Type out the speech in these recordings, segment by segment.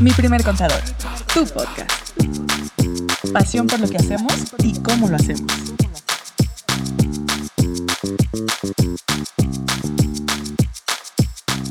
Mi primer contador, tu podcast. Pasión por lo que hacemos y cómo lo hacemos.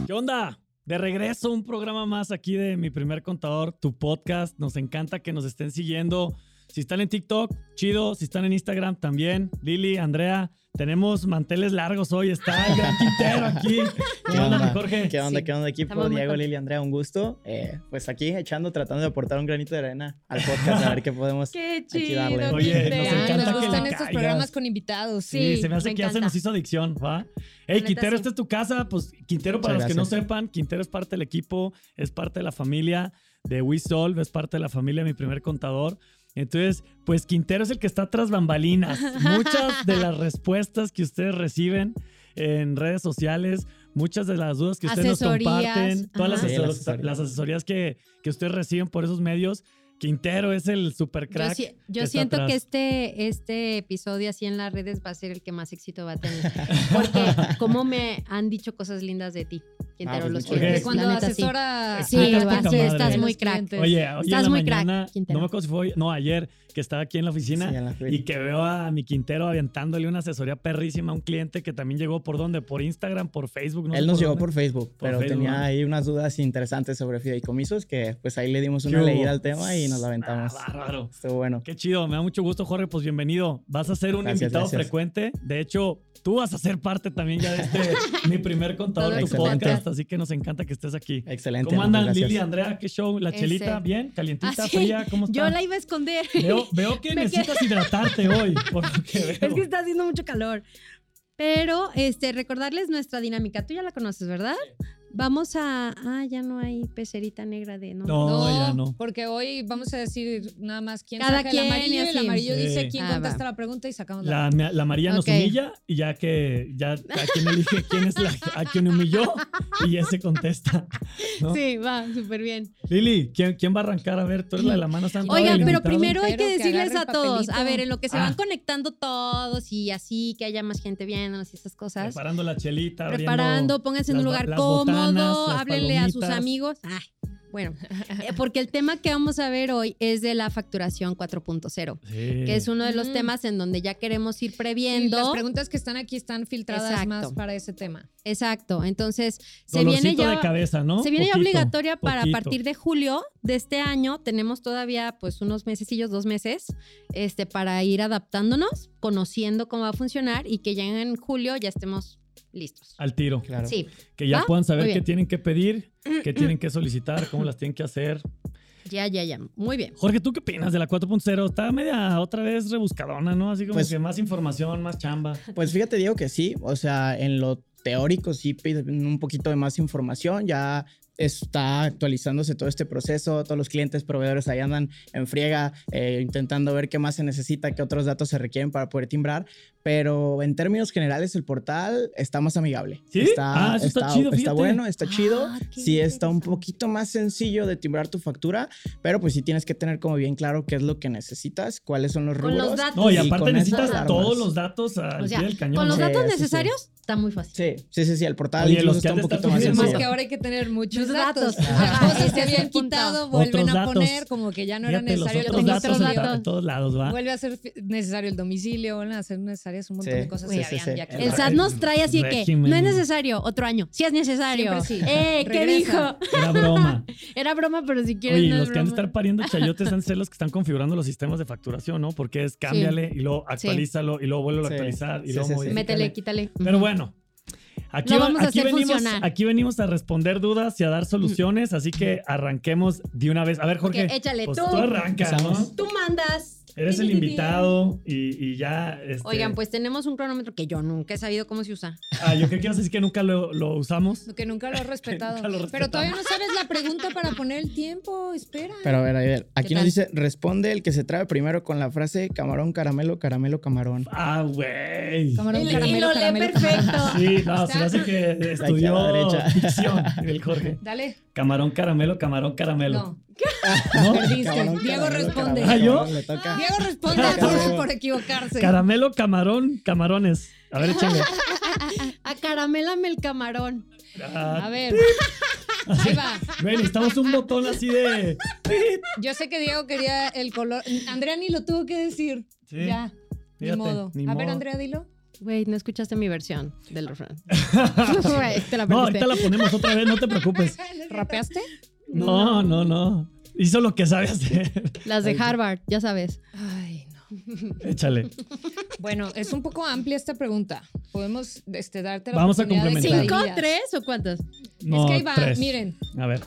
¿Qué onda? De regreso, un programa más aquí de Mi Primer Contador, tu podcast. Nos encanta que nos estén siguiendo. Si están en TikTok, chido. Si están en Instagram, también. Lili, Andrea, tenemos manteles largos hoy. Está el gran Quintero aquí. ¿Qué, onda, Jorge? ¿Qué onda, qué onda, equipo? Estamos Diego. Lili, Andrea, un gusto. Eh, pues aquí echando, tratando de aportar un granito de arena al podcast, a ver qué podemos Qué aquí chido. darle. Oye, nos encanta nos que gustan le estos programas con invitados. Sí, Sí, se me hace me que ya se encanta. nos hizo adicción, ¿va? Hey, Quintero, sí. esta es tu casa. Pues Quintero, para Muchas los que no sepan, Quintero es parte del equipo, es parte de la familia de WeSolve, es parte de la familia de mi primer contador. Entonces, pues Quintero es el que está tras bambalinas. Muchas de las respuestas que ustedes reciben en redes sociales, muchas de las dudas que ustedes nos comparten, todas las. Sí, asesorías. las asesorías que, que ustedes reciben por esos medios, Quintero es el super Yo, crack. si- yo siento que este, este episodio así en las redes va a ser el que más éxito va a tener. Porque como me han dicho cosas lindas de ti, Quintero, pues los clientes. Cuando sí. asesora. Sí, camadre. estás muy crack. Oye, hoy Estás muy crack, Quintero. no me acuerdo si fue hoy, no, ayer, que estaba aquí en la oficina Sí, en la y que veo a mi Quintero aventándole una asesoría perrísima a un cliente que también llegó por dónde, por Instagram, por Facebook. No sé Él nos llegó dónde. por Facebook, Por pero Facebook, tenía ¿no? ahí unas dudas interesantes sobre fideicomisos que pues ahí le dimos ¿Qué una leída al tema y nos la aventamos. Ah, bárbaro. Estuvo bueno. Qué chido, me da mucho gusto, Jorge. Pues bienvenido. Vas a ser un Gracias, invitado gracias. frecuente. De hecho, tú vas a ser parte también ya de este mi primer contador de tu podcast, así que nos encanta que estés aquí. Excelente. ¿Cómo andan, gracias. Lili, Andrea? ¿Qué show? ¿La Ese. chelita? ¿Bien? ¿Calientita? Ah, sí. ¿Fría? ¿Cómo está? Yo la iba a esconder. Veo, veo que necesitas hidratarte hoy, por lo que veo. Es que está haciendo mucho calor. Pero este, recordarles nuestra dinámica. Tú ya la conoces, ¿verdad? Vamos a. Ah, ya no hay pecerita negra de. No. No, ya no. Porque hoy vamos a decir nada más quién Cada saca quien el amarillo. y El amarillo Sí. dice quién Ah, contesta va. la pregunta y sacamos la. La, la María nos Ok. humilla y ya que ya a quien elige quién es la a quien humilló y ese contesta. ¿no? Sí, va, súper bien. Lili, ¿quién, ¿quién va a arrancar? A ver, tú eres la de la mano santa. Oigan, pero primero hay que que decirles agarre a todos, a ver, en lo que se Ah. van conectando todos y así, que haya más gente viéndonos y esas cosas. Preparando la chelita, Preparando, pónganse en un lugar las cómodo, háblenle a sus amigos. Ay, bueno, eh, porque el tema que vamos a ver hoy es de la facturación 4.0, Sí. que es uno de los Mm. temas en donde ya queremos ir Y previendo. las preguntas que están aquí están filtradas Exacto. más para ese tema. Exacto, entonces se viene ya de cabeza, ¿no? Se viene ya obligatoria para a poquito. partir de julio de este año. Tenemos todavía pues unos mesecillos, dos meses, este, para ir adaptándonos, conociendo cómo va a funcionar y que ya en julio ya estemos listos. Al tiro. Claro. Sí, Que ya ¿Va? puedan saber qué tienen que pedir, qué tienen que solicitar, cómo las tienen que hacer. ya, ya, ya. Muy bien. Jorge, ¿tú qué opinas de la 4.0? Está media otra vez rebuscadona, ¿no? Así como Pues- que más información, más chamba. Pues fíjate, Diego, que sí. O sea, en lo teórico sí piden un poquito de más información. Ya está actualizándose todo este proceso. Todos los clientes, proveedores ahí andan en friega eh, intentando ver qué más se necesita, qué otros datos se requieren para poder timbrar. Pero en términos generales, el portal está más amigable. ¿Sí? Está, Ah, eso está chido, fíjate. bueno, está chido. Ah, qué Sí está un poquito más sencillo de timbrar tu factura, pero pues sí tienes que tener como bien claro qué es lo que necesitas, cuáles son los Con los rubros. datos. No, y Y aparte con necesitas todos los datos al O sea, pie del cañón. con los Sí, datos sí, sí. necesarios está muy fácil. Sí, sí, sí, sí, el portal Oye, los que está un poquito más sufriendo. Más sencillo. que ahora hay que tener muchos datos. datos. Las cosas es habían el quitado Otros vuelven a datos. poner como que ya no era necesario datos otros en, datos. en todos lados, ¿va? Vuelve a ser necesario el domicilio, vuelven a ser necesarias un montón Sí, de cosas sí, que sí, habían sí. ya El. SAT nos trae así que no es necesario, otro año. Sí es necesario. Eh, ¿qué dijo? Era broma. Era broma, pero si quieres Oye, es los que han de broma. estar pariendo chayotes han de ser los que están configurando los sistemas de facturación, ¿no? Porque es cámbiale y luego actualízalo y luego vuelve a Sí. actualizar y Sí, luego sí, sí. modifícale. Métele, quítale. Pero bueno. Aquí, vamos a aquí hacer venimos, aquí venimos a responder dudas y a dar soluciones, así que arranquemos de una vez. A ver, Jorge. Ok, échale, pues tú. tú arranca, ¿no? Tú mandas. Eres el invitado y, y ya. este- Oigan, pues tenemos un cronómetro que yo nunca he sabido cómo se usa. Ah, yo creo que ibas a decir que nunca lo, lo usamos. Que nunca lo has respetado. nunca lo Pero todavía no sabes la pregunta para poner el tiempo. Espera. Pero a ver, a ver, aquí nos tal? dice, responde el que se trae primero con la frase camarón, caramelo, caramelo, camarón. Ah, güey. Camarón, Y, y caramelo, lo lee caramelo, perfecto. camarón. Sí, no, se me hace que estudió la derecha. dicción el Jorge. Dale. Camarón, caramelo, camarón, caramelo. No. ¿No? Perdiste. Camarón, Diego responde. caramelo, ¿Ah, yo? Diego responde a por equivocarse. Caramelo, camarón, camarones. A ver, échale. Acaramélame el camarón. Ah, A ver. Ahí va. Güey, necesitamos un botón así de. Yo sé que Diego quería el color. Andrea ni lo tuvo que decir. Sí, Ya. fíjate, ni modo. ni A ver. Andrea, dilo. Güey, no escuchaste mi versión del refrán. Güey, te la No, ahorita la ponemos otra vez, no te preocupes. ¿Rapeaste? No, no, no. Hizo lo que sabe hacer. Las de Harvard, ya sabes. Ay, no. Échale. Bueno, es un poco amplia esta pregunta. Podemos este, darte la Vamos a oportunidad de que complementar. la ¿Cinco, tres o cuántos? No, es que ahí va, tres. miren. A ver.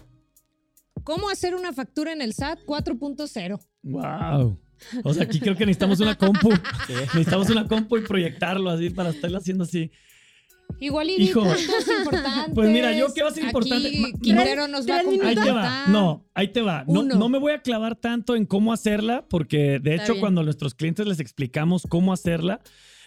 ¿Cómo hacer una factura en el SAT 4.0? Wow. O sea, aquí creo que necesitamos una compu. Necesitamos una compu y proyectarlo así para estarlo haciendo así. Igual y Hijo. Pues mira, yo qué va a ser importante. Aquí Quintero nos va a. Ahí te va. No, ahí te va. No, no me voy a clavar tanto en cómo hacerla, porque de Está hecho, bien. cuando a nuestros clientes les explicamos cómo hacerla,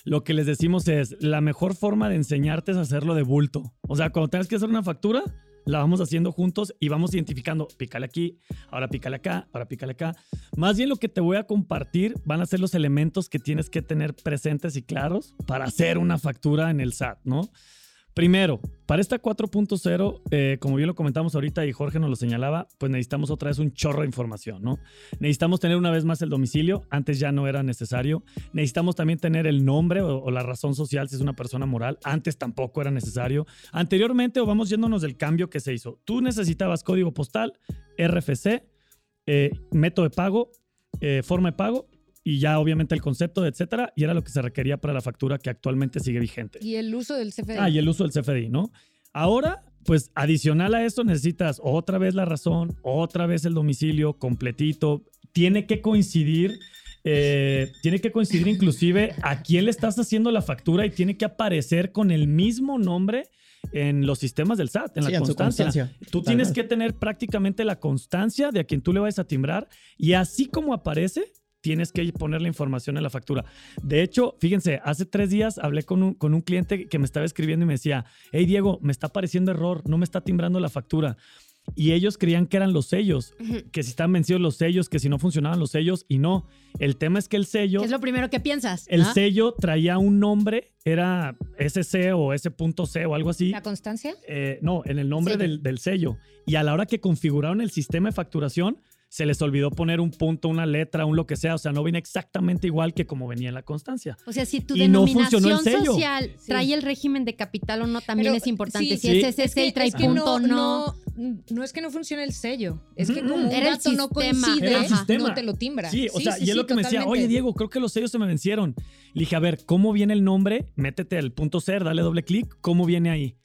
lo que les decimos es: la mejor forma de enseñarte es hacerlo de bulto. O sea, cuando tengas que hacer una factura, la vamos haciendo juntos y vamos identificando, pícale aquí, ahora pícale acá, ahora pícale acá. Más bien lo que te voy a compartir van a ser los elementos que tienes que tener presentes y claros para hacer una factura en el SAT, ¿no? Primero, para esta 4.0, eh, como bien lo comentamos ahorita y Jorge nos lo señalaba, pues necesitamos otra vez un chorro de información, ¿no? Necesitamos tener una vez más el domicilio, antes ya no era necesario. Necesitamos también tener el nombre o, la razón social si es una persona moral, antes tampoco era necesario. Anteriormente, o vamos yéndonos del cambio que se hizo, tú necesitabas código postal, RFC, eh, método de pago, eh, forma de pago y ya obviamente el concepto, etcétera, y era lo que se requería para la factura que actualmente sigue vigente. Y el uso del CFDI. Ah, y el uso del CFDI, ¿no? Ahora, pues adicional a esto necesitas otra vez la razón, otra vez el domicilio completito. Tiene que coincidir, eh, tiene que coincidir inclusive a quién le estás haciendo la factura y tiene que aparecer con el mismo nombre en los sistemas del SAT, en Sí, la en constancia. constancia. Tú tienes que tener prácticamente la constancia de a quien tú le vayas a timbrar y así como aparece, tienes que poner la información en la factura. De hecho, fíjense, hace tres días hablé con un, con un cliente que me estaba escribiendo y me decía, hey Diego, me está apareciendo error, no me está timbrando la factura. Y ellos creían que eran los sellos, que si estaban vencidos los sellos, que si no funcionaban los sellos y no. El tema es que el sello... ¿Qué es lo primero que piensas? El ¿no? sello traía un nombre, era SC o S.C o algo así. ¿La constancia? Eh, no, en el nombre del, del sello. Y a la hora que configuraron el sistema de facturación, se les olvidó poner un punto, una letra, un lo que sea. O sea, no viene exactamente igual que como venía en la constancia. O sea, si tu Y no funcionó el denominación sello. social Sí. trae el régimen de capital o no, también Pero, es importante. sí, si sí. es SC y trae es que punto, no. no, no es que no funcione el sello. Es que como un Era el dato no coincide, Era el sistema. no te lo timbra. Sí, o sea, y es sí, lo que me decía, oye Diego, creo que los sellos se me vencieron. Le dije, a ver, ¿cómo viene el nombre? Métete al punto ser, dale doble clic, ¿cómo viene ahí?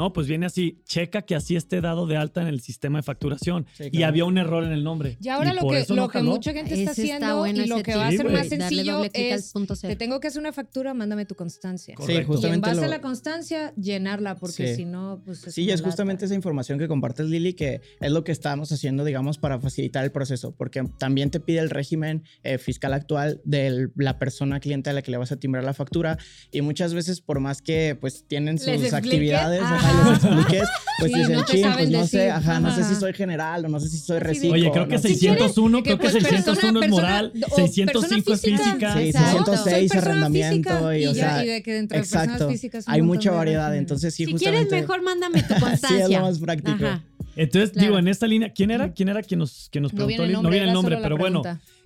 No, pues viene así, checa que así esté dado de alta en el sistema de facturación. Sí, Y claro. había un error en el nombre. Y ahora Y lo por que, eso lo no que mucha gente está Ese está haciendo bueno y lo que va a ser Sí, más sencillo es, punto te tengo que hacer una factura, mándame tu constancia. Correcto. Sí, Y en justamente base lo- a la constancia, llenarla, porque Sí. si no, pues es Sí, una es justamente esa información que compartes, Lili, que es lo que estamos haciendo, digamos, para facilitar el proceso, porque también te pide el régimen eh, fiscal actual de la persona cliente a la que le vas a timbrar la factura y muchas veces, por más que pues tienen sus actividades, ajá. Les expliques, pues Sí, dicen, no te "Chin, saben pues no sé, ajá, no sé si soy general o no sé si soy de- reciclo. Oye, creo que no sé. 601, creo que pues, persona- 601 es persona- moral, o 605 es física. Sí, Exacto. 606 Soy persona arrendamiento física y, o sea, y de que dentro de exacto. personas físicas Hay mucha de variedad, entonces sí, si justamente. quieres, mejor mándame tu sí, constancia. es lo más práctico. Ajá. Entonces, Claro. digo, en esta línea, ¿quién era? ¿Quién era quien nos, quien nos No preguntó? viene el Lili? nombre, no viene el nombre, pero bueno,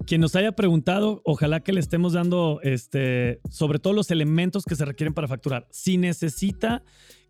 quien nos haya preguntado, ojalá que le estemos dando este, sobre todo los elementos que se requieren para facturar. Si necesita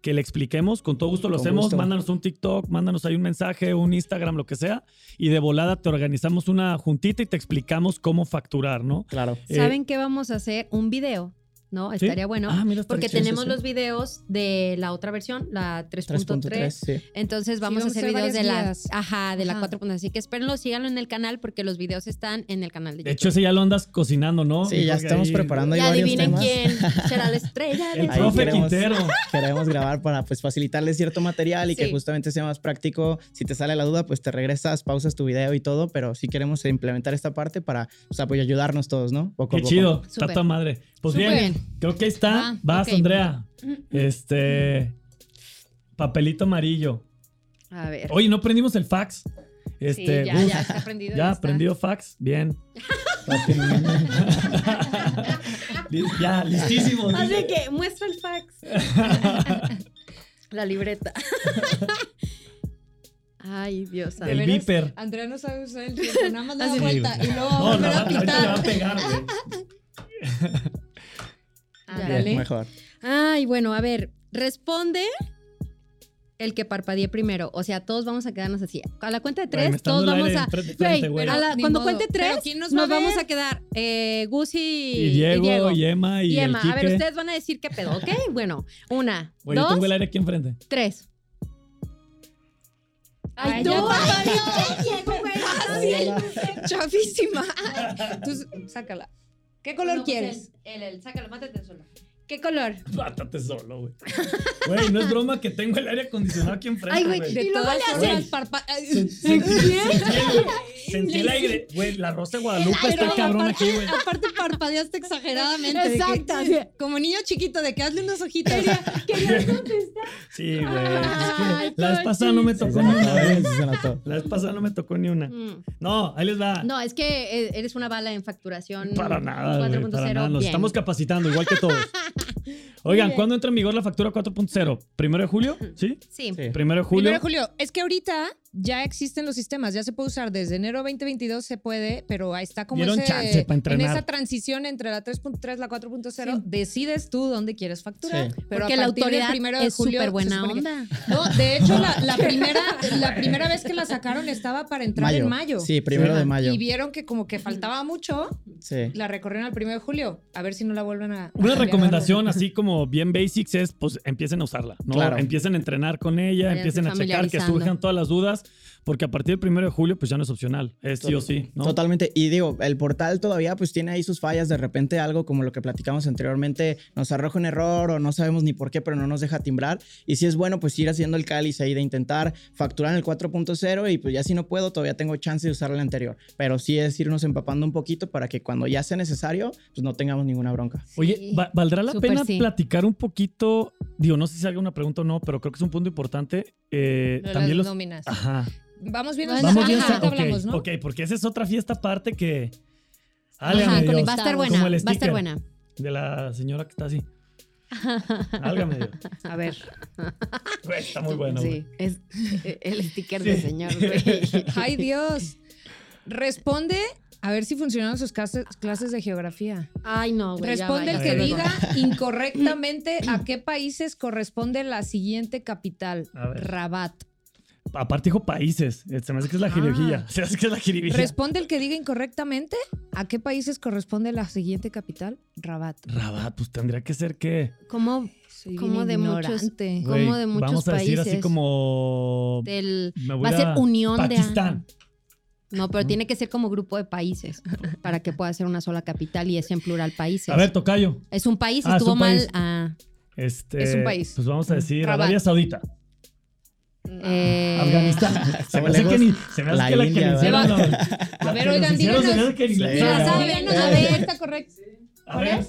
que le expliquemos, con todo gusto lo Con hacemos. gusto. Mándanos un TikTok, mándanos ahí un mensaje, un Instagram, lo que sea. Y de volada te organizamos una juntita y te explicamos cómo facturar, ¿no? Claro. Eh, ¿Saben qué vamos a hacer? Un video, ¿no? ¿sí? Estaría bueno. Ah, mira, porque chido. tenemos sí. los videos de la otra versión, la 3.3. 3.3, sí. Entonces vamos, vamos a hacer videos de la, ajá, de la Ajá. 4. Así que espérenlo, síganlo en el canal porque los videos están en el canal de YouTube. De hecho, ese ya lo andas cocinando, ¿no? Sí, ya estamos ahí- preparando ahí ya varios adivinen temas. quién será la estrella. El Ahí profe queremos- Quintero. Queremos grabar para pues facilitarles cierto material y que justamente sea más práctico. Si te sale la duda, pues te regresas, pausas tu video y todo, pero sí queremos implementar esta parte para pues, ayudarnos todos, ¿no? Poco Qué poco. chido, Súper. tata madre. Pues bien, creo que ahí está. Va, Vas. Andrea. Este. Papelito amarillo. A ver. Oye, no prendimos el fax. Este, sí, ya, ya está aprendido. ya está. prendido fax. Bien. Ya, listísimo. Así que muestra el fax. la libreta. Ay, Dios. El veras? viper. Andrea no sabe usar el tiempo, nada más da Así. vuelta y luego No, va a volver no, a ahorita le va a pitar. pegar, güey. Ándale. Bien, mejor. Ay, bueno, a ver, responde el que parpadee primero. O sea, todos vamos a quedarnos así. A la cuenta de tres, todos vamos a. frente- frente, la- cuando modo. cuente tres, Pero ¿quién nos nos, va vamos a quedar eh, Gus y, Y Diego, y Emma y, Y Emma, el a ver, ustedes van a decir qué pedo, ¿ok? Bueno, una, yo dos, tengo el aire aquí enfrente. tres. Ay, Ay, tú, Diego. Chafísima. Tú sácala. ¿Qué color No, pues, quieres? El, el, el, sácalo, mátate solo. ¿Qué color? Mátate solo, güey. Güey, no es broma que tengo el aire acondicionado aquí enfrente, Ay, güey, güey. De Y luego todas le formas, haces- parpa- Sen- Sentí, sentí el- sentí el aire. Güey, la rosa de Guadalupe está cabrón aquí, güey. Aparte parpadeaste exageradamente. Exacto, como niño chiquito, de que hazle unos ojitos. Sí, güey. Ay, Es que la vez pasada no me Sí, tocó ni una sí. La vez pasada no me tocó ni una. No, ahí les va. No, es que eh, eres una bala en facturación. Para nada, güey, 4.0. para nada. Nos bien. estamos capacitando, igual que todos. Oigan. ¿cuándo entra en vigor la factura 4.0? ¿Primero de julio? ¿Sí? Sí. Sí. Primero de julio. Primero de julio. Es que ahorita ya existen los sistemas, ya se puede usar. Desde enero 2022 se puede, pero ahí está como ese, en esa transición entre la 3.3 y la 4.0. Decides tú dónde quieres facturar. Sí. Pero Porque a la del autoridad primero de es julio súper buena que- onda. No, de hecho, la, la primera, la primera vez que la sacaron estaba para entrar en mayo. Sí, primero de mayo. Y vieron que como que faltaba mucho, Sí. la recorrieron al primero de julio. A ver si no la vuelven a. a Una recomendación así como bien basics es, pues empiecen a usarla, ¿no? Claro. Empiecen a entrenar con ella, empiecen a checar que surjan todas las dudas, porque a partir del primero de julio, pues ya no es opcional, es sí o sí, ¿no? Totalmente. Y digo, el portal todavía pues tiene ahí sus fallas. De repente algo como lo que platicamos anteriormente nos arroja un error o no sabemos ni por qué, pero no nos deja timbrar. Y si es bueno pues ir haciendo el cáliz ahí de intentar facturar en el 4.0 y pues ya si no puedo todavía tengo chance de usar el anterior. Pero sí es irnos empapando un poquito para que cuando ya sea necesario pues no tengamos ninguna bronca. Oye, Sí. ¿va- ¿valdrá la pena sí. platicar un poquito? Digo, no sé si haga una pregunta o no, pero creo que es un punto importante. eh, también las los... nóminas. Ajá. Vamos bien, Bueno, Vamos bien, hablamos, ¿no? ok, porque esa es otra fiesta aparte que... Álgame Dios, va a estar Como buena, el va a estar buena. de la señora que está así. Álgame Dios. A ver. Güey, está muy bueno, güey. Sí, es eh, el sticker Sí. de señor, güey. Ay, Dios. Responde a ver si funcionaron sus clases, clases de geografía. Ay, no, güey. Responde el que diga incorrectamente a qué países corresponde la siguiente capital. A ver. Rabat. Aparte dijo países. Se me hace que es la Ah. jiribilla. Se me hace que es la jiribilla. Responde el que diga incorrectamente a qué países corresponde la siguiente capital. Rabat. Rabat, pues tendría que ser que... ¿Cómo, Soy Como de muchos-. Como de muchos Vamos a decir así como... del... me voy Va a ser unión de... Pakistán. No, pero tiene que ser como grupo de países para que pueda ser una sola capital y es en plural países. A ver, Tocayo. es un país, Ah, es estuvo un mal. país. ah, Este, Es un país. Pues vamos a decir Rabat. Arabia Saudita. Eh, Afganistán. Se me hace que ni... Se me hace La que la que India, le hicieron... la- A ver, que oigan, díganos. que a ver. está correcto. A ver.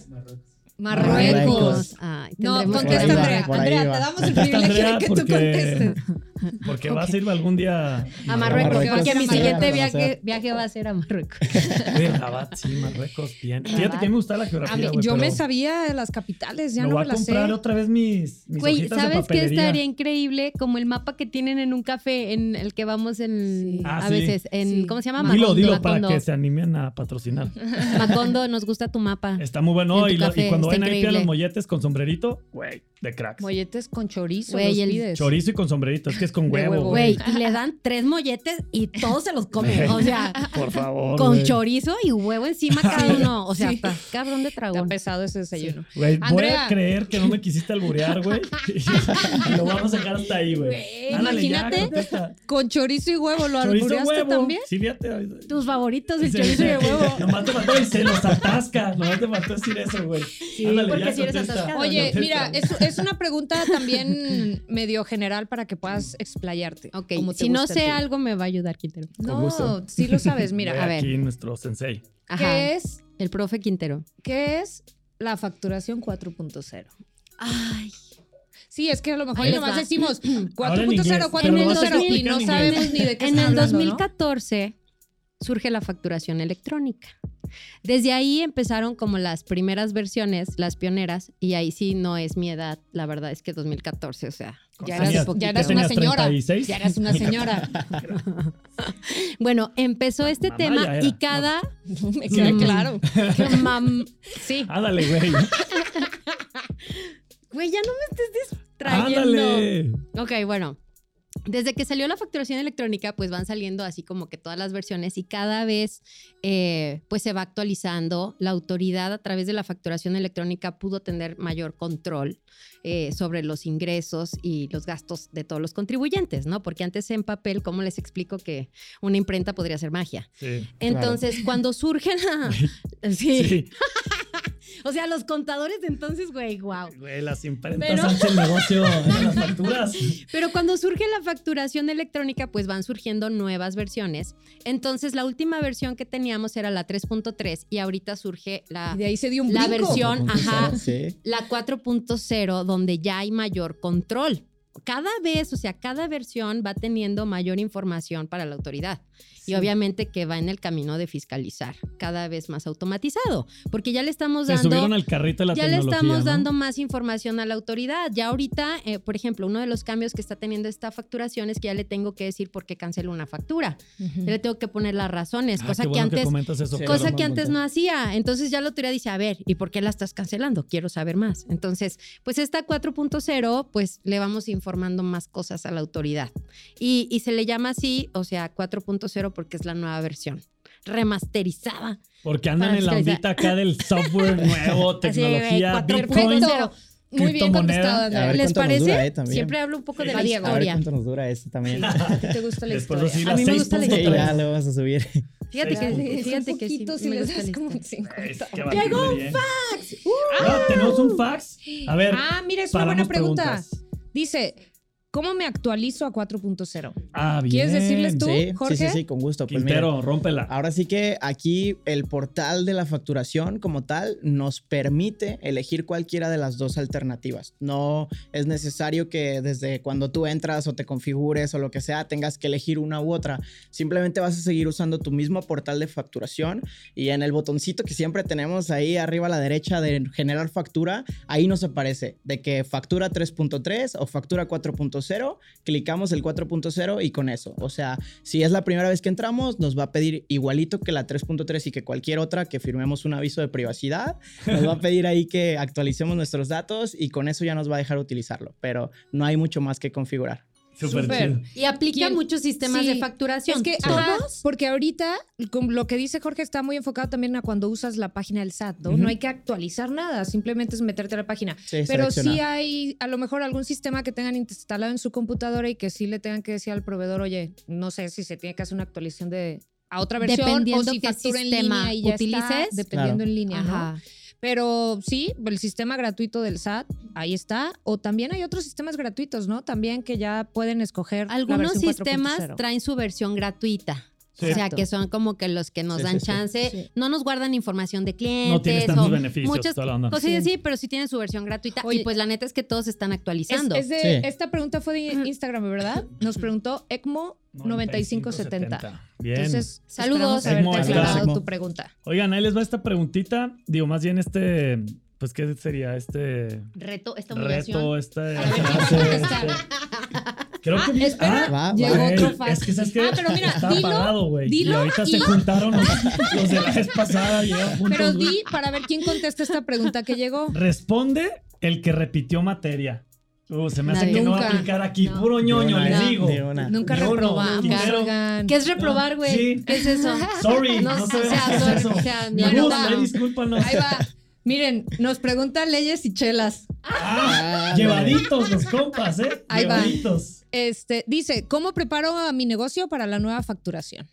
Marruecos. Ay, No, contesta Andrea. Andrea, te damos el privilegio de que tú contestes. porque vas a ir algún día A Marruecos, Marruecos, porque mi siguiente a viaje, viaje va a ser a Marruecos. Rabat, sí, Marruecos, bien. Fíjate que a mí me gusta la A geografía, mí- yo me sabía las capitales, ya me no voy me a las sé. comprar otra vez mis, mis Güey, ¿sabes qué estaría increíble? Como el mapa que tienen en un café en el que vamos en Sí. Ah, a sí. veces en Sí. ¿cómo se llama? Dilo, Macondo. dilo para Macondo. que se animen a patrocinar. Macondo, nos gusta tu mapa. Está muy bueno. Y, lo- y café, cuando vayan ahí, pidan increíble. los molletes con sombrerito, güey, de cracks. Molletes con chorizo, Güey, el. Chorizo y con sombrerito. Es que es con huevo, güey. Güey, y le dan tres molletes y todos se los comen. O sea, Por favor. con chorizo y huevo encima cada uno. O sea, Sí. está cabrón de Está tragón. pesado ese desayuno. Güey, voy a creer que no me quisiste alburear, güey. y lo vamos a dejar hasta ahí, güey. Ya, imagínate. Con chorizo y huevo, ¿lo Chorizo albureaste huevo. también? Sí, fíjate. Tus favoritos, el Sí, chorizo y el sí. huevo. Nomás te faltó y se los atasca. Nomás te faltó decir eso, güey. Sí, Ándale, porque ya, si eres contesta. atascado. Oye, mira, es, es una pregunta también medio general para que puedas explayarte. Ok, si no sé algo me va a ayudar Quintero. No, sí lo sabes. Mira, a ver, Aquí nuestro sensei. Ajá. ¿qué es, El profe Quintero. ¿qué es la facturación 4.0? Ay. Sí, es que a lo mejor Ahí nomás va. decimos Ahora en inglés, 4.0, pero lo vas a 4.0 y no sabemos ni de qué En el hablando, ¿no? 2014 surge la facturación electrónica. Desde ahí empezaron como las primeras versiones, las pioneras, y ahí sí no es mi edad, la verdad es que 2014, o sea, Ya Tenías- eras, ya eras tenías una señora. 36. Ya eras una señora. Bueno, empezó este Mamá tema y cada... Me queda Mm. claro. Mam- sí. Ándale, güey. Güey, ya no me estés distrayendo. Ándale. Ok, bueno. Desde que salió la facturación electrónica, pues van saliendo así como que todas las versiones y cada vez eh, pues se va actualizando. La autoridad a través de la facturación electrónica pudo tener mayor control eh, sobre los ingresos y los gastos de todos los contribuyentes, ¿no? Porque antes en papel, ¿cómo les explico que una imprenta podría ser magia? Sí. Entonces, cuando surge la... sí. Sí. O sea, los contadores de entonces, güey, wow. Güey, las imprentas Pero- hacen el negocio de las facturas. Pero cuando surge la facturación electrónica, pues van surgiendo nuevas versiones. Entonces, la última versión que teníamos era la 3.3 y ahorita surge la, Y de ahí se dio un la brinco. versión, ajá, Sí. la 4.0, donde ya hay mayor control. Cada vez, o sea, cada versión va teniendo mayor información para la autoridad. Y obviamente que va en el camino de fiscalizar, cada vez más automatizado, porque ya le estamos Se dando subieron al carrito de la ya le estamos ¿no? dando más información a la autoridad. Ya ahorita, eh, por ejemplo, uno de los cambios que está teniendo esta facturación es que ya le tengo que decir por qué cancelo una factura. Ya le tengo que poner las razones, Ah, cosa que bueno antes... comentas eso, Sí. Pedro. Cosa que antes no hacía. Entonces ya la autoridad dice, a ver, ¿y por qué la estás cancelando? Quiero saber más. Entonces, pues esta 4.0, pues le vamos informando más cosas a la autoridad. Y, y se le llama así, o sea, 4.0 porque es la nueva versión remasterizada. Porque andan en la ondita acá del software nuevo, Así, tecnología, Bitcoin. Perfecto. Muy bien contestado, ¿Les parece? dura, eh. Siempre hablo un poco de la Diego. A ver historia. cuánto nos dura esto también. ¿A ti te gusta la Después historia? así A mí me gusta la 6.3. Sí, ya lo vas a subir. Fíjate que, fíjate que sí, si me les gusta das como historia. 50. Es que va a ¡Llegó irme bien. Ah, tenemos un fax. A ver, Ah, mira, es una buena pregunta. preguntas. Dice, ¿cómo me actualizo a 4.0? Ah, bien. ¿Quieres decirles tú, Sí, Jorge? sí, sí, sí, con gusto. Pues mira, Quintero, rómpela. Ahora sí que aquí el portal de la facturación como tal nos permite elegir cualquiera de las dos alternativas. No es necesario que desde cuando tú entras o te configures o lo que sea tengas que elegir una u otra. Simplemente vas a seguir usando tu mismo portal de facturación y en el botoncito que siempre tenemos ahí arriba a la derecha de generar factura, ahí nos aparece de que factura 3.3 o factura 4.0, clicamos el 4.0 y con eso. O sea, si es la primera vez que entramos, nos va a pedir igualito que la 3.3 y que cualquier otra que firmemos un aviso de privacidad. Nos va a pedir ahí que actualicemos nuestros datos y con eso ya nos va a dejar utilizarlo. Pero no hay mucho más que configurar. Súper chido. Y aplica ¿Quién? muchos sistemas Sí. de facturación. Es que, ¿Todos? ajá, porque ahorita, con lo que dice Jorge está muy enfocado también a cuando usas la página del SAT, ¿no? No hay que actualizar nada, simplemente es meterte a la página. Sí, Pero sí hay a lo mejor algún sistema que tengan instalado en su computadora y que sí le tengan que decir al proveedor, oye, no sé si se tiene que hacer una actualización de a otra versión Dependiendo o si factura en sistema línea y ya utilices. está, dependiendo Claro. en línea, ¿no? Pero sí, el sistema gratuito del SAT, ahí está. O también hay otros sistemas gratuitos, ¿no? También que ya pueden escoger. Algunos sistemas 4.0. traen su versión gratuita. Sí. O sea, que son como que los que nos Sí, dan sí, chance. Sí. No nos guardan información de clientes. No tienes tantos o beneficios, Muchas toda la onda. cosas Sí. así, pero sí tienen su versión gratuita. Oye, y pues la neta es que todos están Es, actualizando. es de, Sí. Esta pregunta fue de Instagram, ¿verdad? Nos preguntó ECMO 9570. Bien. Entonces, Saludos. haberte aclarado tu pregunta. Oigan, ahí les va esta preguntita. Digo, más bien este, pues, ¿qué sería? Este Reto, esta humillación. reto, este... Este- Creo que... vi- espera, Va, llegó va. otro fax. Es que, ¿sabes qué? Ah, pero mira, Estaba dilo, apagado, güey. Y dilo ahorita se y- juntaron los, los de la vez pasada. juntos, Pero di para ver quién contesta esta pregunta que llegó. Responde el que repitió materia. Uh, se me hace Nadie. que no va a aplicar aquí. No. Puro ñoño, una, les ¿eh? digo. Nunca Yo no, reprobamos. ¿Qué es reprobar, güey? Sí. ¿Qué es eso? Sorry, no, No, sé o sea, qué es sorry, eso. o sea, Mi no, no. ahí discúlpanos. Ahí va. Miren, nos pregunta leyes y chelas. Ah, Ah, llevaditos los compas, ¿eh? Ahí va. llevaditos. Este, dice, ¿cómo preparo a mi negocio para la nueva facturación?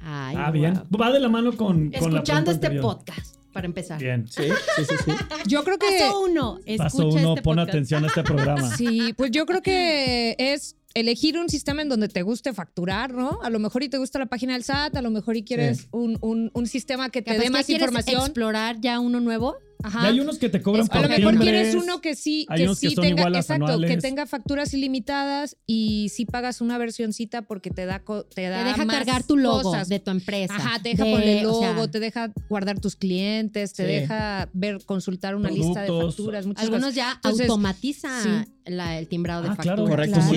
Ay, Ah, bien. Va de la mano con, con la Escuchando este anterior. podcast, para empezar. Bien. Sí, sí, sí, sí. Yo creo que Paso uno, escucha Paso uno, este pon podcast. atención a este programa. Sí, pues yo creo que es elegir un sistema en donde te guste facturar, ¿no? A lo mejor y te gusta la página del SAT, a lo mejor y quieres Sí. un, un- un sistema que te Capaz dé más quieres información. explorar ya uno nuevo Ajá. Y hay unos que te cobran Es- por a lo mejor quieres uno que sí, hay que sí tenga, exacto, que tenga facturas ilimitadas y sí pagas una versioncita porque te da, te Te da deja más cargar tu logo cosas. de tu empresa. Ajá, te deja De- poner el o logo, sea, te deja guardar tus clientes, te Sí. deja ver, consultar una lista de facturas, muchas Algunos cosas. ya Entonces, automatiza sí. La- el timbrado de Ah, claro. Correcto, Claro. sí,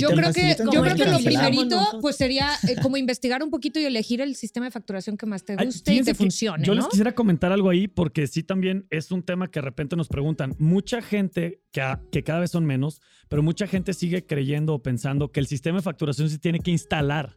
Yo creo que, yo creo que lo primerito pues sería eh, como investigar un poquito y elegir el sistema de facturación que más te Ay, guste y te que funcione, Yo ¿no? les quisiera comentar algo ahí porque sí también es un tema que de repente nos preguntan. Mucha gente, que, a- que cada vez son menos, pero mucha gente sigue creyendo o pensando que el sistema de facturación se tiene que instalar.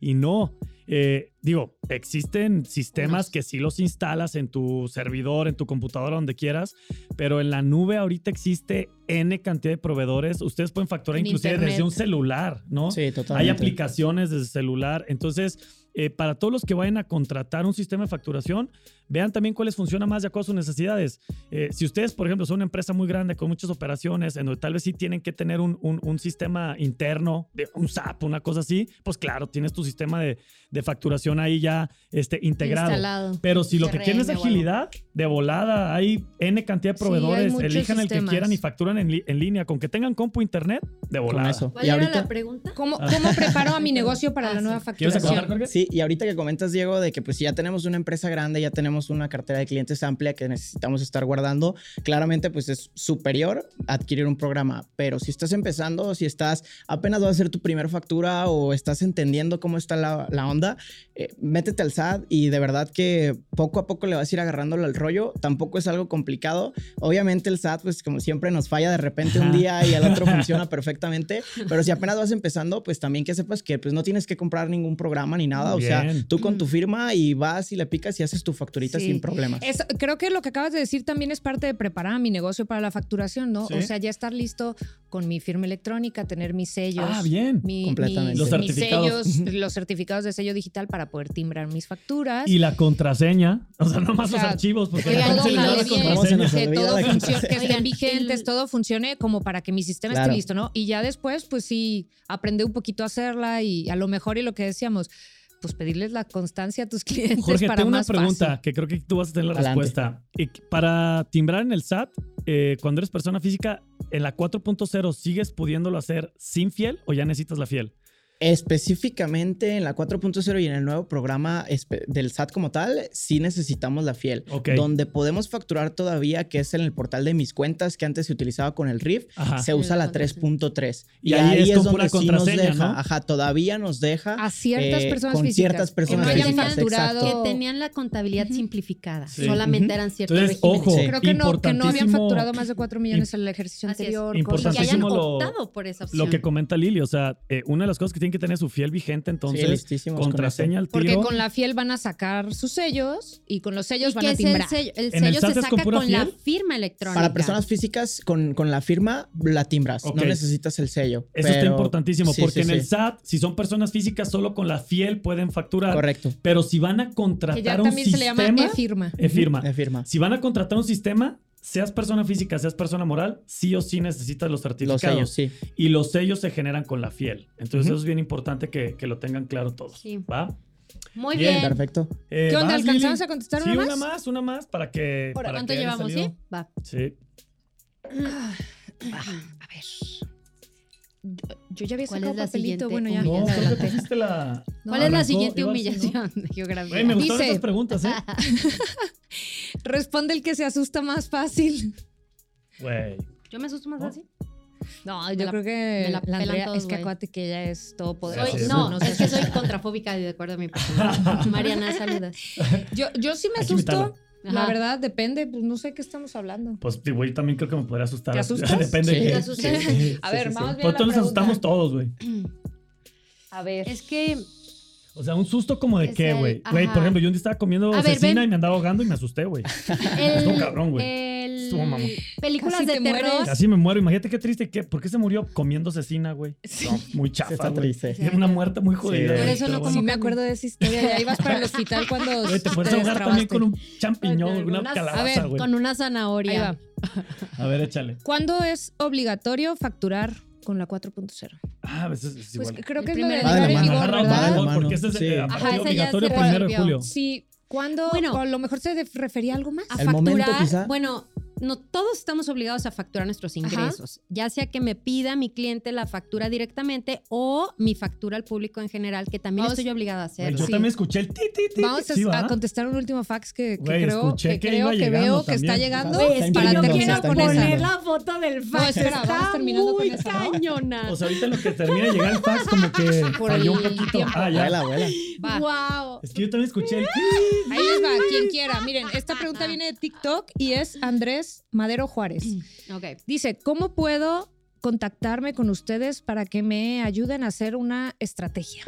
Y no, eh, digo, existen sistemas que sí los instalas en tu servidor, en tu computadora, donde quieras, pero en la nube ahorita existe N cantidad de proveedores. Ustedes pueden facturar En inclusive desde internet. un celular, ¿no? Sí, Hay totalmente. aplicaciones desde celular. Entonces, eh, para todos los que vayan a contratar un sistema de facturación, vean también cuáles funcionan más de acuerdo a sus necesidades. Eh, si ustedes, por ejemplo, son una empresa muy grande con muchas operaciones, en donde tal vez sí tienen que tener un, un- un sistema interno, de un SAP, una cosa así, pues claro, tienes tu sistema de, de facturación ahí ya este, integrado. Instalado. Pero si lo que quieren es agilidad, de volada, hay N cantidad de proveedores, elijan el que quieran y facturan en, en línea. Con que tengan compu internet, de volada. eso. ¿Cuál Y era ahorita, la pregunta? ¿Cómo, ¿Cómo preparo a mi negocio para Ah, la nueva sí. ¿Quieres facturación? acabar, Jorge? Sí, y ahorita que comentas, Diego, de que pues si ya tenemos una empresa grande, ya tenemos una cartera de clientes amplia que necesitamos estar guardando, claramente pues es superior adquirir un programa. Pero si estás empezando, si estás apenas vas a hacer tu primera factura o estás entendiendo cómo está la, la onda, eh, métete al SAT y de verdad que poco a poco le vas a ir agarrándolo al rollo. Tampoco es algo complicado. Obviamente el SAT, pues como siempre, nos falla de repente un día y al otro funciona perfectamente. Pero si apenas vas empezando, pues también que sepas que pues no tienes que comprar ningún programa ni nada. O sea, tú con tu firma y vas y le picas y haces tu facturita Sí. sin problemas. Es- creo que lo que acabas de decir también es parte de preparar mi negocio para la facturación, ¿no? Sí. O sea, ya estar listo con mi firma electrónica, tener mis sellos. Ah, bien. mi- Completamente. mis- Los mis certificados. sellos, los certificados de sello digital para poder timbrar mis facturas. Y la contraseña, o sea, no más O los archivos, porque que la todo gente se le da jale la bien, ¿Cómo se nos contraseña. que todo la funcione, que estén vigentes, todo funcione como para que mi sistema Claro. esté listo, ¿no? Y ya después, pues sí, aprende un poquito a hacerla y a lo mejor y lo que decíamos, pues pedirles la constancia a tus clientes Jorge, para tengo una pregunta fácil. que creo que tú vas a tener la Adelante. respuesta. Y para timbrar en el SAT, eh, cuando eres persona física, en la 4.0, ¿sigues pudiéndolo hacer sin fiel o ya necesitas la fiel? Específicamente en la 4.0 y en el nuevo programa del SAT como tal, sí necesitamos la fiel. Donde podemos facturar todavía, que es en el portal de mis cuentas, que antes se utilizaba con el RIF, Ajá. se usa la con la 3.3. Y ahí es pura sí nos deja, ¿no? ajá, todavía nos deja. A ciertas eh, personas con físicas. ciertas personas que no hayan físicas, facturado. exacto. Que tenían la contabilidad simplificada. Sí. Solamente eran ciertos Entonces, regímenes. ojo, Creo que no, que no habían facturado más de 4 millones en el ejercicio Así anterior. Y que hayan Importantísimo lo- optado por esa opción. Lo que comenta Lili, o sea, eh, una de las cosas que tienen que tener su fiel vigente, entonces, Sí, contraseña al Porque tiro. con la fiel van a sacar sus sellos y con los sellos ¿Y van qué a es el timbrar. sello? El ¿En el sello SAT se saca con la firma electrónica. Para personas físicas, con, con la firma la timbras. No necesitas el sello. Eso está importantísimo, sí, porque sí, en el. SAT, si son personas físicas, solo con la fiel pueden facturar. Correcto. Pero si van a Que contratar ya un también se le llama sistema, e-firma. e-firma. De firma. Si van a contratar un sistema, seas persona física, seas persona moral, sí o sí necesitas los Los certificados. sellos, sí. Y los sellos se generan con la fiel. Entonces eso es bien importante que, que lo tengan claro todos. Sí. ¿Va? Muy Bien, bien. Perfecto. Eh, ¿Qué onda? ¿vas, ¿Alcanzamos Lili? a contestar Sí, una una más? más, una más para que. para ¿Cuánto que llevamos, salido. sí? Va. Sí. A ver. Yo, ya había ¿Cuál sacado es la papelito. siguiente Bueno, ya. No, creo que la. ¿Cuál es la siguiente ¿no? humillación de geografía? Me gustaron Dice- esas preguntas, ¿eh? Responde el que se asusta más fácil. Güey. Yo me asusto más ¿No? así. No, yo la- creo que me la la, Andrea todos, es que acuérdate que ella es Soy- todopoderosa. Sí, no, sí. es que soy contrafóbica de acuerdo a mi personalidad. Mariana, saludas. Yo, yo sí me asusto. La verdad, depende. Pues no sé qué estamos hablando. Pues digo, yo también creo que me podría asustar. ¿Te asustas? Depende Sí. de qué. ¿Te asustas? Sí, A ver, sí, sí. vamos bien Pues todos nos asustamos todos, güey. A ver. Es que O sea, un susto como de Es qué, güey. Güey, por ejemplo, yo un día estaba comiendo A ver, cecina y me andaba ahogando y me asusté, güey. Estuvo cabrón, güey. el- Estuvo mamón. películas Casi de te terror. mueres. Casi me muero. Imagínate qué triste. ¿qué? ¿Por qué se murió comiendo cecina, güey? No, muy Sí, chafa, está güey. triste. Es una muerte muy jodida. Por güey, eso no como Sí bueno. me acuerdo de esa historia. Ya ibas para el hospital cuando Güey, te puedes ahogar también con un champiñón, Con una unas- a calabaza, ver, güey. Con una Ahí zanahoria. va. A ver, échale. ¿Cuándo es obligatorio facturar con la 4.0? Ah, a veces es Pues igual. creo que es lo de Va de la mano, va de mano. porque este es Sí. eh, a Ajá, ya obligatorio se primero de resolvió. julio. Sí, ¿Cuándo? Bueno. o a lo mejor se refería a algo más. A El momento, facturar, quizá. bueno, no todos estamos obligados a facturar nuestros ingresos, ya sea que me pida mi cliente la factura directamente o mi factura al público en general, que también Vamos- estoy obligada a hacerlo. yo Sí. también escuché el ti, ti, ti. Vamos a, Sí, a contestar un último fax que, que Güey, creo que, que creo que veo que está también. llegando es que para yo terminar quiero con poner esa. la foto del fax, espera, vamos Está terminando con muy esa, ¿no? cañona. O sea, ahorita lo que termina de llegar el fax, como que Por falló un el poquito. tiempo. Ah, ya. Abuela, abuela. Va. wow. Es que yo también escuché el. Ahí les va, quien quiera. Miren, esta pregunta viene de TikTok y es Andrés Madero Juárez. Ok. Dice, ¿cómo puedo contactarme con ustedes para que me ayuden a hacer una estrategia?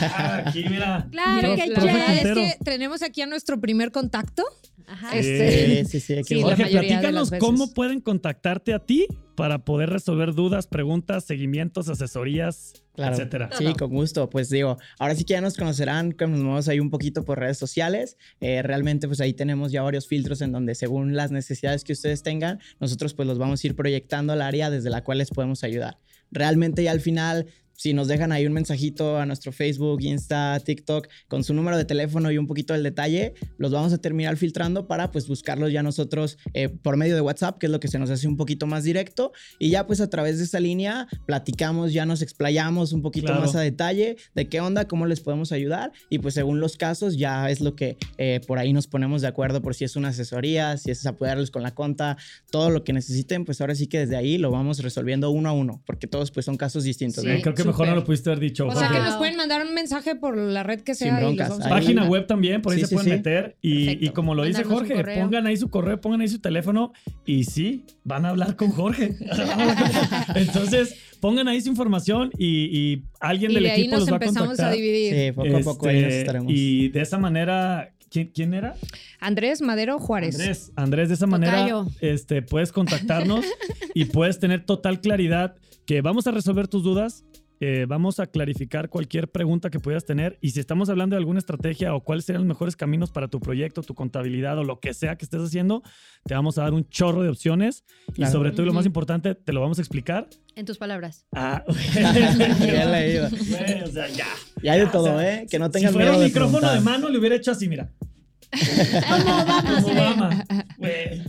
Ah, aquí, mira. Claro que la verdad es que tenemos aquí a nuestro primer contacto. Ajá. Este- Sí, sí, sí. Aquí Sí, Jorge, platícanos cómo pueden contactarte a ti para poder resolver dudas, preguntas, seguimientos, asesorías, Claro. etcétera. Sí, con gusto. Pues digo, ahora sí que ya nos conocerán, que nos movemos ahí un poquito por redes sociales. Eh, realmente, pues ahí tenemos ya varios filtros en donde según las necesidades que ustedes tengan, nosotros pues los vamos a ir proyectando al área desde la cual les podemos ayudar. Realmente ya al final, si nos dejan ahí un mensajito a nuestro Facebook, Insta, TikTok, con su número de teléfono y un poquito del detalle, los vamos a terminar filtrando para pues buscarlos ya nosotros eh, por medio de WhatsApp, que es lo que se nos hace un poquito más directo. Y ya pues a través de esa línea platicamos, ya nos explayamos un poquito Claro. más a detalle de qué onda, cómo les podemos ayudar. Y pues según los casos ya es lo que eh, por ahí nos ponemos de acuerdo por si es una asesoría, si es apoyarles con la conta, todo lo que necesiten, pues ahora sí que desde ahí lo vamos resolviendo uno a uno, porque todos pues son casos distintos. Sí. ¿no? Creo que mejor no lo pudiste haber dicho. O sea que nos pueden mandar un mensaje por la red que sea Sin y broncas. Ahí Página web también, por ahí Sí, se sí, pueden sí. meter. Y, y como lo dice Jorge, pongan ahí su correo, pongan ahí su teléfono y sí, van a hablar con Jorge. Entonces, pongan ahí su información y, y alguien Y del de ahí equipo nos los va a empezamos contactar. a dividir. Sí, poco a poco ahí nos Este, estaremos. Y de esa manera, ¿quién, quién era? Andrés Madero Juárez. Andrés. Andrés, de esa manera Tocayo. este, puedes contactarnos y puedes tener total claridad que vamos a resolver tus dudas. Eh, vamos a clarificar cualquier pregunta que puedas tener y si estamos hablando de alguna estrategia o cuáles serían los mejores caminos para tu proyecto, tu contabilidad o lo que sea que estés haciendo, te vamos a dar un chorro de opciones y sobre todo y lo más importante, te lo vamos a explicar. En tus palabras. Ah, Bien leído. Güey, o sea, ya. Y hay de O todo, sea, ¿eh? Que no Si tengan fuera miedo micrófono de mano, le hubiera hecho así, mira. Como Obama, Como Obama. Güey.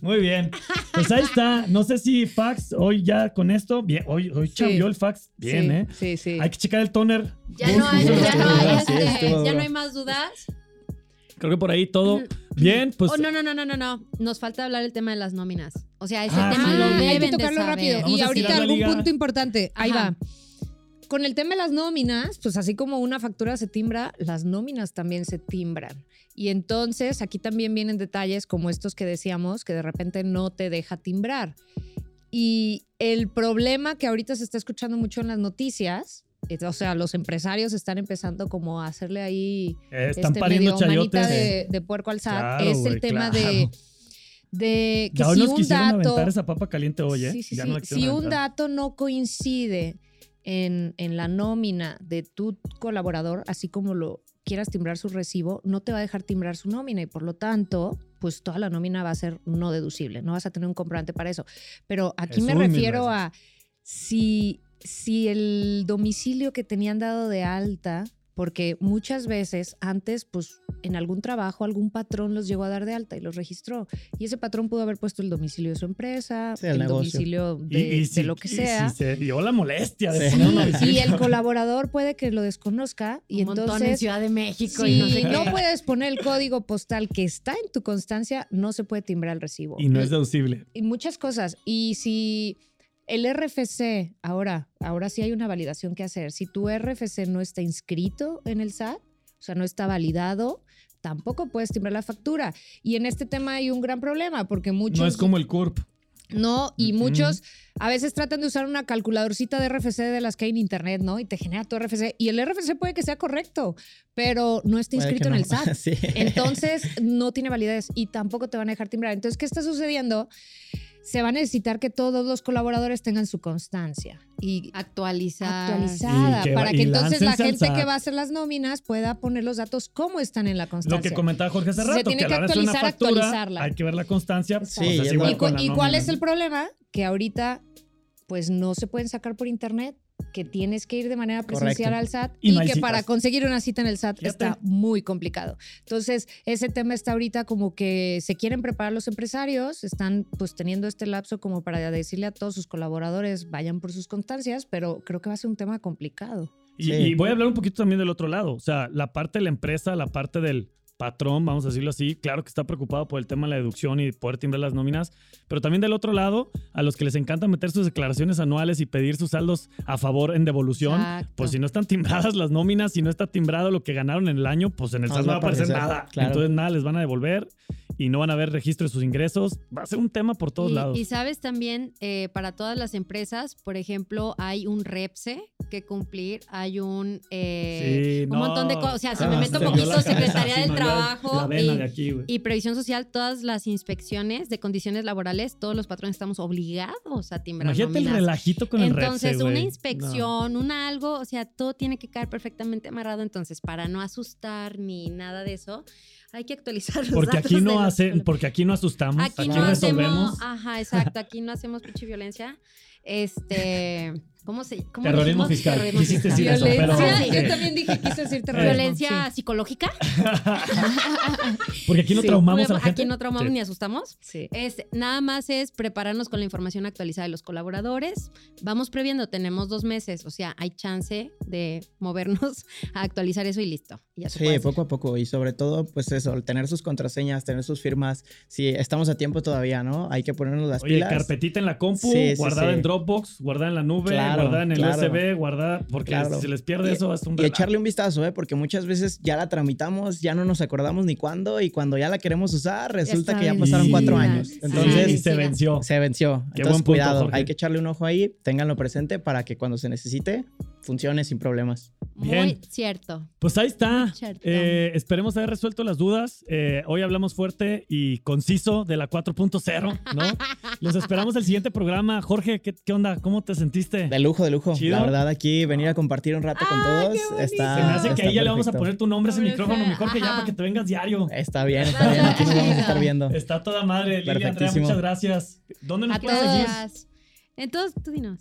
Muy bien. Pues ahí está. No sé si fax hoy ya con esto. Bien, hoy, hoy Sí. cambió el fax. Bien, sí, ¿eh? Sí, sí. Hay que checar el toner. Ya no hay, ya no hay, este, ya no hay más dudas. Creo que por ahí todo. Bien, pues. oh, no, no, no, no, no, no. Nos falta hablar el tema de las nóminas. O sea, ese Ah, tema sí. lo Ah, hay que deben de tocarlo saber. rápido. Vamos Y ahorita algún punto importante. Ahí Ajá. va. Con el tema de las nóminas, pues así como una factura se timbra, las nóminas también se timbran. Y entonces aquí también vienen detalles como estos que decíamos, que de repente no te deja timbrar. Y el problema que ahorita se está escuchando mucho en las noticias, es- o sea, los empresarios están empezando como a hacerle ahí eh, están este, pariendo chayotes. de, de puerco al SAT, Claro, es el güey, tema claro. de, de que Ya si nos un dato... esa papa caliente hoy, ¿eh? Sí, sí, Ya sí. no Si un dato no coincide en, en la nómina de tu colaborador, así como lo quieras timbrar su recibo, no te va a dejar timbrar su nómina y por lo tanto, pues toda la nómina va a ser no deducible. No vas a tener un comprobante para eso. Pero aquí me refiero a si, si el domicilio que tenían dado de alta porque muchas veces antes, pues en algún trabajo, algún patrón los llegó a dar de alta y los registró. Y ese patrón pudo haber puesto el domicilio de su empresa, Sí, el el, domicilio Y- de, y si- lo que y sea. Si se dio la molestia de Sí. un y el colaborador puede que lo desconozca y un montón en entonces Ciudad de México y si no sé no puedes poner el código postal que está en tu constancia, no se puede timbrar el recibo. Y no es deducible. y muchas cosas. Y si el RFC, ahora, ahora sí hay una validación que hacer. Si tu RFC no está inscrito en el SAT, o sea, no está validado, tampoco puedes timbrar la factura. Y en este tema hay un gran problema porque muchos No es como el CURP. no, y muchos a veces tratan de usar una calculadorcita de RFC de las que hay en internet, ¿no? Y te genera tu RFC. Y el RFC puede que sea correcto, pero no está inscrito que en el no. SAT. Sí. Entonces, no tiene validez y tampoco te van a dejar timbrar. Entonces, ¿qué está sucediendo? Se va a necesitar que todos los colaboradores tengan su constancia y Actualizar. actualizada Y que- para y que entonces la gente que va a hacer las nóminas pueda poner los datos como están en la Lo constancia. que comentaba Jorge hace Se rato, tiene que actualizar, factura actualizarla. hay que ver la constancia. pues, Sí, es es igual ¿Y, con la y cuál nómina. es el problema? Que ahorita pues no se pueden sacar por internet que tienes que ir de manera presencial Correcto. al SAT Y y, no hay que para conseguir una cita en el SAT Fíjate. está muy complicado. Entonces, ese tema está ahorita como que se quieren preparar los empresarios, están pues teniendo este lapso como para decirle a todos sus colaboradores vayan por sus constancias, pero creo que va a ser un tema complicado. Y, Sí. y voy a hablar un poquito también del otro lado. O sea, la parte de la empresa, la parte del patrón, vamos a decirlo así, claro que está preocupado por el tema de la deducción y poder timbrar las nóminas, pero también del otro lado, a los que les encanta meter sus declaraciones anuales y pedir sus saldos a favor en devolución, Exacto. pues si no están timbradas las nóminas, si no está timbrado lo que ganaron en el año, pues en el les no va a a aparecer aparecer, nada. claro. Entonces nada les van a devolver y no van a ver registro de sus ingresos. Va a ser un tema por todos y, lados. y sabes también, eh, para todas las empresas, por ejemplo, hay un REPSE que cumplir, hay un, eh, Sí, un no. montón de cosas. O sea, si Ah, me meto se poquito, Secretaría del Trabajo y, de aquí, güey. y Previsión Social, todas las inspecciones de condiciones laborales, todos los patrones estamos obligados a timbrar Imagínate el relajito con el Entonces, Repse, una güey. No. inspección, un algo, o sea, todo tiene que caer perfectamente amarrado. Entonces, para no asustar ni nada de eso, hay que actualizar los Porque datos aquí no los- hace, porque aquí no asustamos, Aquí aquí, no resolvemos. hacemos, ajá, exacto, aquí no hacemos pinche violencia. Este, ¿cómo se cómo Terrorismo decimos? fiscal. Terrorismo Quisiste decir eso, pero- yo también dije quise decir terrorismo. Violencia sí. psicológica. Porque aquí no Sí. traumamos a la gente. Aquí no traumamos Sí. ni asustamos. Sí. Es, nada más es prepararnos con la información actualizada de los colaboradores. Vamos previendo, tenemos dos meses, o sea, hay chance de movernos a actualizar eso y listo. y ya se Sí, poco a poco. Y sobre todo, pues eso, tener sus contraseñas, tener sus firmas. Si estamos a tiempo todavía, ¿no? Hay que ponernos las Oye, pilas. carpetita en la compu, Sí, sí, guardada sí. en Dropbox, guardada en la nube, Claro, guardada en el claro. USB, guardada, porque Claro. si se les pierde Y- eso es un Y echarle un vistazo, ¿eh? Porque muchas veces ya la tramitamos, ya no nos acordamos ni cuándo, y cuando ya la queremos usar, resulta está que ya pasaron cuatro años. Sí. y Entonces, se venció. se venció. Qué Entonces, buen punto, cuidado, Jorge. hay que echarle un ojo ahí, ténganlo presente para que cuando se necesite, funcione sin problemas. Muy cierto. Pues ahí está. Cierto. Eh, esperemos haber resuelto las dudas. Eh, hoy hablamos fuerte y conciso de la 4.0, ¿no? Los esperamos el siguiente programa. Jorge, ¿qué, qué onda? ¿Cómo te sentiste? De lujo, de lujo. Chido. La verdad, aquí venir a compartir un rato con Ah, todos está. Se me hace que ahí ya le vamos a poner tu nombre a ese Pero micrófono, mi Jorge, ya para que te vengas diario. Está bien, está bien. Aquí nos vamos a estar viendo. Está toda madre, Lili Andrea, Perfectísimo. muchas gracias. ¿Dónde nos A pueden seguir? todas. Entonces, tú dinos.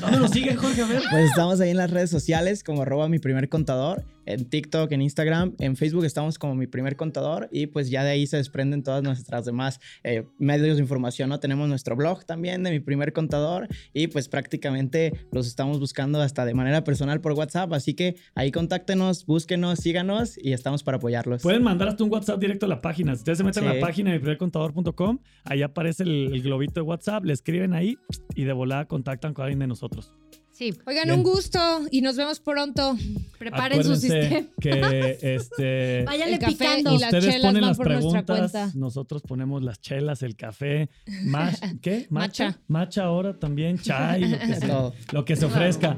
¿Dónde nos siguen, Jorge? A ver. Pues estamos ahí en las redes sociales como arroba mi primer contador, en TikTok, en Instagram, en Facebook estamos como mi primer contador y pues ya de ahí se desprenden todas nuestras demás eh, medios de información, ¿no? Tenemos nuestro blog también de mi primer contador y pues prácticamente los estamos buscando hasta de manera personal por WhatsApp, así que ahí contáctenos, búsquenos, síganos y estamos para apoyarlos. Pueden mandar hasta un WhatsApp directo a la página. Si ustedes se meten a la Sí. página de miprimercontador.com, ahí aparece el, el globito de WhatsApp, le escriben ahí y de volada contactan con alguien de nosotros. Sí, Oigan, Bien. un gusto y nos vemos pronto. preparen su sistema. que este, Váyanle El café picando. y las ustedes chelas ponen van las por nuestra preguntas, cuenta. nosotros ponemos las chelas, el café, mach- ¿qué? Matcha. Matcha ahora también, chai, lo que, se, lo que se ofrezca.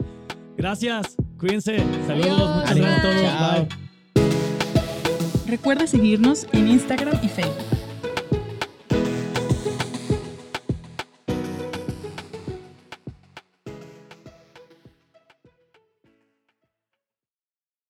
Gracias, cuídense, saludos, Adiós. muchas gracias a todos, bye. Recuerda seguirnos en Instagram y Facebook.